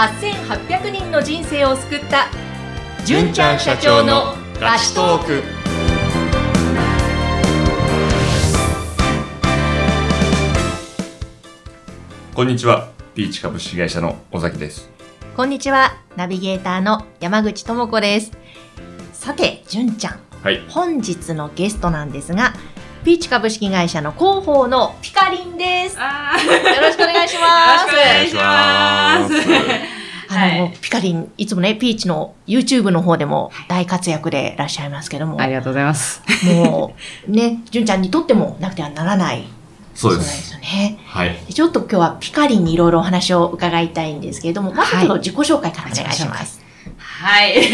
8800人の人生を救った。純ちゃん社長のラストーク。こんにちは。ピーチ株式会社の尾崎です。こんにちは。ナビゲーターの山口智子です。さて純ちゃん。はい。本日のゲストなんですがピーチ株式会社の広報のピカリンです。よろしくお願いします。よろしくお願いします。あの、はいピカリン、いつもね、ピーチの YouTube の方でも大活躍でいらっしゃいますけども、ありがとうございます。もう、ね、純ちゃんにとってもなくてはならない。そうでなんですね。はいでちょっと今日はピカリンにいろいろお話を伺いたいんですけれども、まずちょっと自己紹介からお願いします。はい。い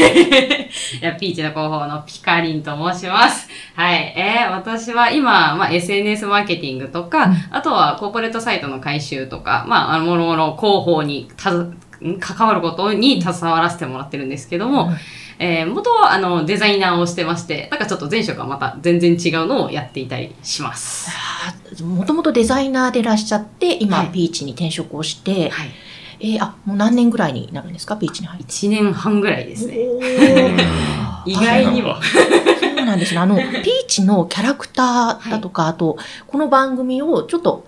や、ピーチの広報のピカリンと申します。はい。えー、私は今、まあ、SNS マーケティングとか、あとはコーポレートサイトの回収とか、まあ、あの、もろもろ広報にたず、ん関わることに携わらせてもらってるんですけども、うんえー、元はあのデザイナーをしてまして、なんかちょっと前職はまた全然違うのをやっていたりします。もともとデザイナーでいらっしゃって、今、はいピーチに転職をして、はい。えーあ、もう何年ぐらいになるんですか、ピーチに入って？1年半ぐらいですね。意外にも。そうなんですね。あの、ピーチのキャラクターだとか、あと、この番組をちょっと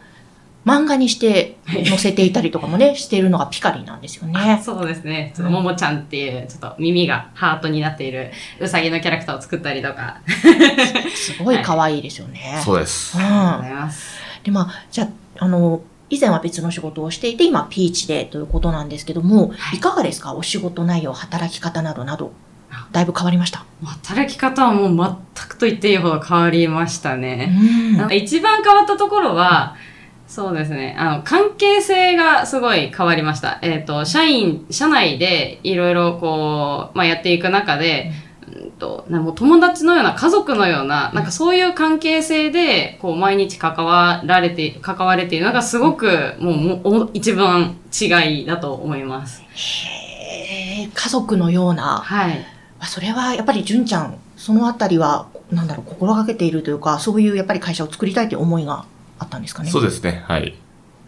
漫画にして載せていたりとかもね、しているのがピカリなんですよね。そうですね。ちょっと、ももちゃんっていう、ちょっと耳がハートになっているうさぎのキャラクターを作ったりとか。すごい可愛いですよね。そうですうありがとうごん。ざいます。で、まあ、じゃあ、あの、以前は別の仕事をしていて、今、ピーチでということなんですけども、はいいかがですか？お仕事内容、働き方などなど、だいぶ変わりました？働き方はもう全くと言っていいほど変わりましたうね。んなんか一番変わったところは、そうですね。あの、関係性がすごい変わりました。えっ、と、社員、社内でいろいろこう、まあ、やっていく中で、うんと、なもう友達のような、家族のような、なんかそういう関係性で、こう、毎日関わられて、関われているのがすごく、もうも一番違いだと思います。へー家族のような、はい。あそれはやっぱり純ちゃん、そのあたりは、なんだろう、心がけているというか、そういうやっぱり会社を作りたいという思いがあったんですかね。そうですねはい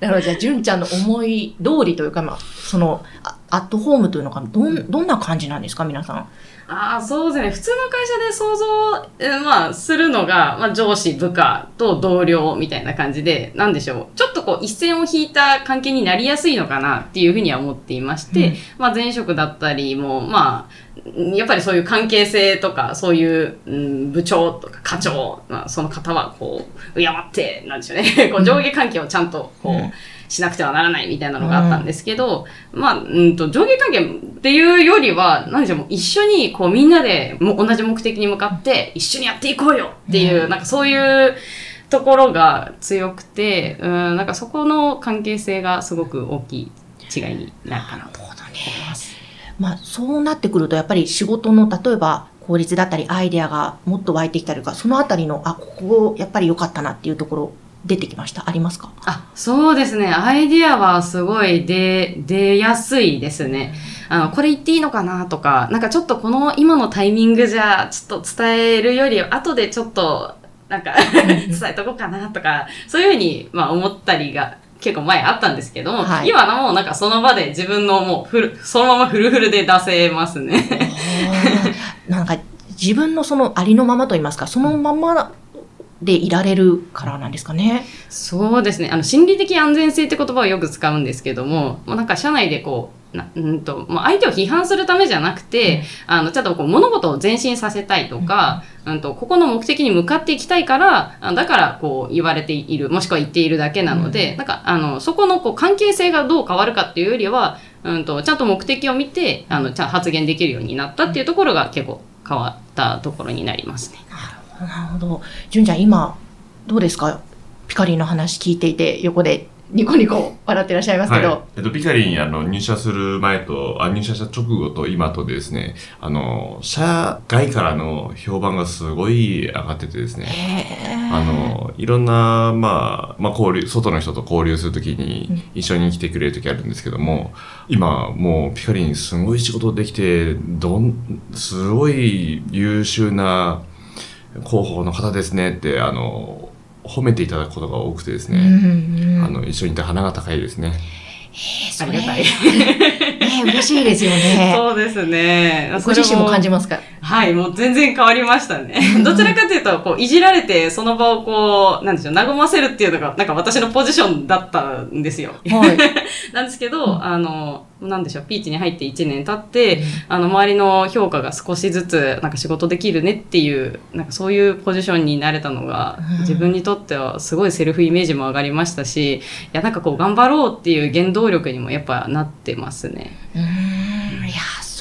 だからじゃあ、純ちゃんの思い通りというか、まあ、その、あアットホームというのか、どん、どんな感じなんですか、皆さん？ああ、そうですね。普通の会社で想像、えーまあ、するのが、まあ、上司、部下と同僚みたいな感じで、なんでしょう。ちょっとこう、一線を引いた関係になりやすいのかなっていうふうには思っていまして、うんまあ、前職だったりも、まあ、やっぱりそういう関係性とか、そういう、うん、部長とか課長、まあ、その方はこう、敬って、なんでしょうね。こう上下関係をちゃんと、こう、うんしなくてはならないみたいなのがあったんですけど、まあ、うんと、上下関係っていうよりは、何でしょう、もう一緒に、こう、みんなでも同じ目的に向かって、一緒にやっていこうよっていう、なんかそういうところが強くて、うん、なんかそこの関係性がすごく大きい違いになるかなと思います。まあ、そうなってくると、やっぱり仕事の、例えば、効率だったり、アイデアがもっと湧いてきたりとか、そのあたりの、あ、ここ、やっぱり良かったなっていうところ、出てきました？ありますか？あ、そうですね。アイディアはすごい出、出やすいですね。あの、これ言っていいのかなとか、なんかちょっとこの今のタイミングじゃ、ちょっと伝えるより、後でちょっと、なんか伝えとこうかなとか、そういうふうに、まあ思ったりが、結構前あったんですけども、はい今のもうなんかその場で自分のもうフル、そのままフルフルで出せますね。なんか、自分のそのありのままと言いますか、そのままでいられるからなんですかね。そうですね。あの、心理的安全性って言葉をよく使うんですけども、もうなんか社内でこう、なうんと、まあ、相手を批判するためじゃなくて、あの、ちょっとこう物事を前進させたいとか、うんと、ここの目的に向かっていきたいから、あだからこう言われている、もしくは言っているだけなので、なんか、あの、そこのこう関係性がどう変わるかっていうよりは、うんと、ちゃんと目的を見て、あの、ちゃん発言できるようになったっていうところが結構変わったところになりますね。なるほど。純ちゃん、今、どうですか？ピカリンの話聞いていて、横でニコニコ笑ってらっしゃいますけど。はい。えっと、ピカリン、あの、入社する前と、あ、入社した直後と今とでですね、あの、社外からの評判がすごい上がっててですね、あの、いろんな、まあ、まあ、交流、外の人と交流するときに一緒に来てくれるときあるんですけども、今、もう、ピカリンすごい仕事できて、どん、すごい優秀な広報の方ですねって、あの、褒めていただくことが多くてですうんね、うんあの、一緒にいて鼻が高いですね。えー、それありがたい。ね、嬉しいですよね。そうですね。ご自身も感じまますか？はい、もう全然変わりましたねうん。どちらかというと、こう、いじられて、その場をこう、なんでしょう、和ませるっていうのが、なんか私のポジションだったんですよ。はい。なんですけど、うんあの、なんでしょう、ピーチに入って1年経って、あの、周りの評価が少しずつ、なんか仕事できるねっていう、なんかそういうポジションになれたのがうん、自分にとってはすごいセルフイメージも上がりましたし、いや、なんかこう、頑張ろうっていう原動力にもやっぱなってますね。うーん、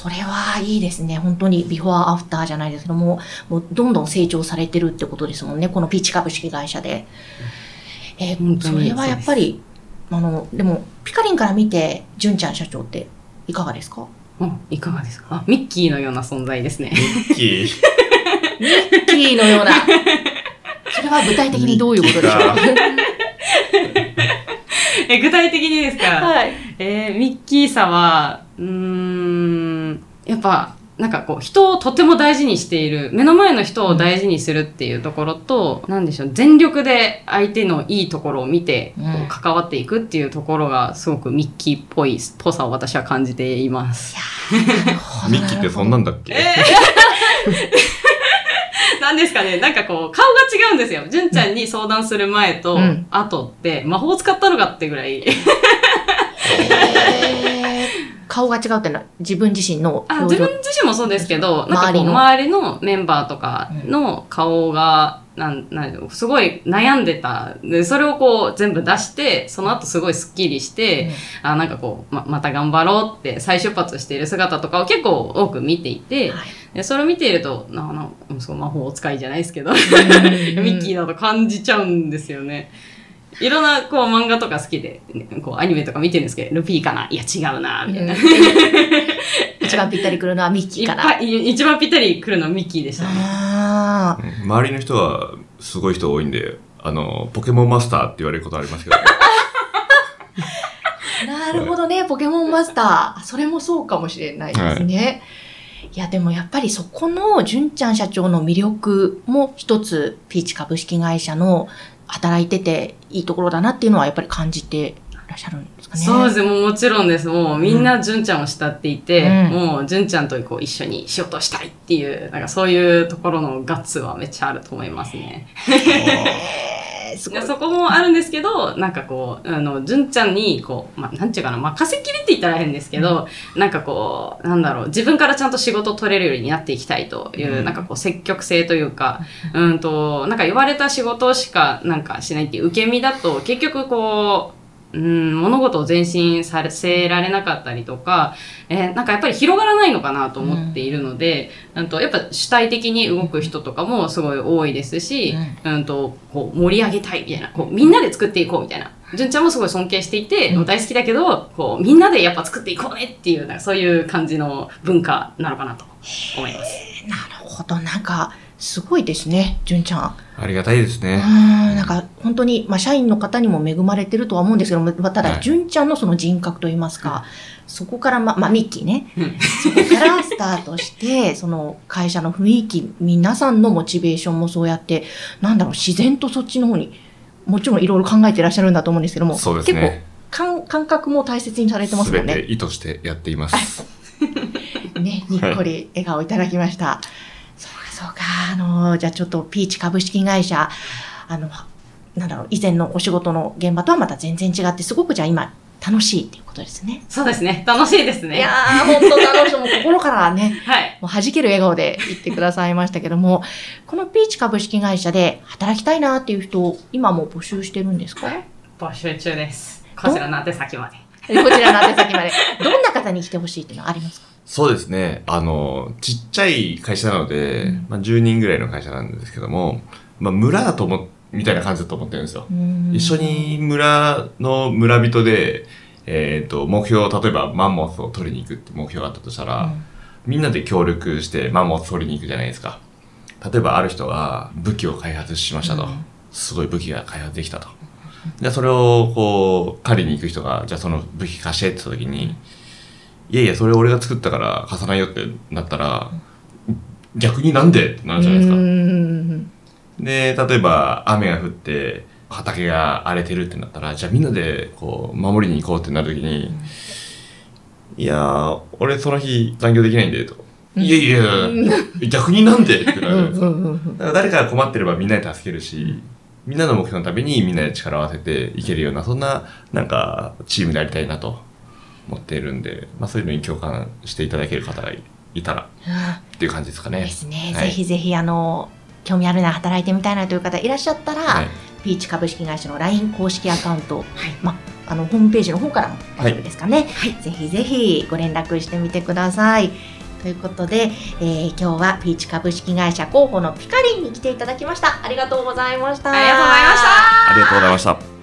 それはいいですね。本当にビフォーアフターじゃないですけども、もうどんどん成長されてるってことですもんね。このピーチ株式会社で。えーそれはやっぱり、あの、でも、ピカリンから見て、純ちゃん社長っていかがですか？うんいかがですか？あ、ミッキーのような存在ですね。ミッキー。ミッキーのような。それは具体的にどういうことでしょう？か え、具体的にですか？はい。えーミッキーさは、うーん、やっぱ、なんかこう、人をとても大事にしている、目の前の人を大事にするっていうところと、なんでしょう、全力で相手のいいところを見て、こう関わっていくっていうところが、すごくミッキーっぽい、ぽさを私は感じています。ミッキーってそんなんだっけ？なんですかね、なんかこう、顔が違うんですよ。純ちゃんに相談する前とうん、後って、魔法使ったのかってぐらい。えー顔が違うってのは自分自身のあ自分自身もそうですけど、なんかこう周りの。周りのメンバーとかの顔が、なんなんすごい悩んでた。で。それをこう全部出して、その後すごいスッキリして、あなんかこうま、また頑張ろうって再出発している姿とかを結構多く見ていて、はい。でそれを見ていると、ななそう魔法使いじゃないですけど、ミうん。ッキーだと感じちゃうんですよね。いろんなこう漫画とか好きで、こうアニメとか見てるんですけど、ルピーかな？いや違うなみたいな。一番ぴったりくるのはミッキーかな。ぱい一番ぴったり来るのはミッキーでしたね。周りの人はすごい人多いんで、あの、ポケモンマスターって言われることありますけど、ね、なるほどね、ポケモンマスター。それもそうかもしれないですね。い、や、でもやっぱりそこの純ちゃん社長の魅力も一つ、ピーチ株式会社の働いてていいところだなっていうのはやっぱり感じてらっしゃるんですかね。そうです、もうもちろんです。もうみんな純ちゃんを慕っていて、うんもう純ちゃんとこう一緒に仕事したいっていう、なんかそういうところのガッツはめっちゃあると思いますね。すごい。で。そこもあるんですけど、なんかこう、あの、純ちゃんに、こう、まあ、なんていうかな、まあ、稼ぎれって言ったら変ですけど、なんかこう、なんだろう、自分からちゃんと仕事を取れるようになっていきたいという、うん。なんかこう、積極性というか、うんと、なんか言われた仕事しかなんかしないっていう受け身だと、結局こう、うん、物事を前進させられなかったりとか、えーなんかやっぱり広がらないのかなと思っているので、うん、とやっぱ主体的に動く人とかもすごい多いですし、うん、とこう盛り上げたいみたいなこうみんなで作っていこうみたいな純ちゃんもすごい尊敬していて、うん大好きだけどこうみんなでやっぱ作っていこうねっていうなんかそういう感じの文化なのかなと思います。なるほど。なんか、すごいですね、純ちゃん。ありがたいですうね。ん、なんか本当に、まあ、社員の方にも恵まれてるとは思うんですけども、まあただ、はい純ちゃんのその人格といいますか、そこから、ま、まあ、ミッキーね、うんそこからスタートして、その会社の雰囲気、皆さんのモチベーションもそうやって、なんだろう、自然とそっちの方に、もちろんいろいろ考えてらっしゃるんだと思うんですけども、そうですね。結構感、感覚も大切にされてますもんね。意図してやっています。ね、にっこり笑顔いただきました。そうか、そうか。あの、じゃあちょっとピーチ株式会社、あの、なんだろう、以前のお仕事の現場とはまた全然違って、すごくじゃあ今、楽しいっていうことですね。そうですね楽しいですね。いやー、本当楽しい。もう心からね、はいもう弾ける笑顔で言ってくださいましたけども、このピーチ株式会社で働きたいなっていう人を今もう募集してるんですか？募集中です。こちらの宛先まで。こちらの宛先まで。どんな方に来てほしいっていうのはありますか？そうですね。あの、ちっちゃい会社なので、うんまあ、10人ぐらいの会社なんですけども、まあ、村だと思っ、みたいな感じだと思ってるんですよ。一緒に村の村人で、えっ、と、目標、例えばマンモスを取りに行くって目標があったとしたら、みんなで協力してマンモス取りに行くじゃないですか。例えばある人が武器を開発しましたと。うんすごい武器が開発できたと。じゃあそれをこう、借りに行く人が、じゃあその武器貸してって言った時に、いやいや、それ俺が作ったから貸さないよってなったら、逆になんで？ってなるじゃないですか。うん。で、例えば雨が降って、畑が荒れてるってなったら、じゃあみんなでこう守りに行こうってなるときに、いやー、俺その日残業できないんで、と。うん。いやいや、逆になんで？ってなるんですよ。うんうんうんだから誰かが困ってればみんなで助けるし、みんなの目標のためにみんなで力を合わせていけるような、そんな、なんか、チームでありたいなと思っているんで、まあそういうのに共感していただける方がいたらっていう感じですかね。ですね、はいぜひぜひあの興味あるな働いてみたいなという方いらっしゃったら、はい。ピーチ株式会社の LINE 公式アカウント、まあ、あのホームページの方からも大丈夫ですかね、ぜひぜひご連絡してみてください。ということで、えー今日はピーチ株式会社広報のピカリンに来ていただきました。ありがとうございました。ありがとうございましたありがとうございました。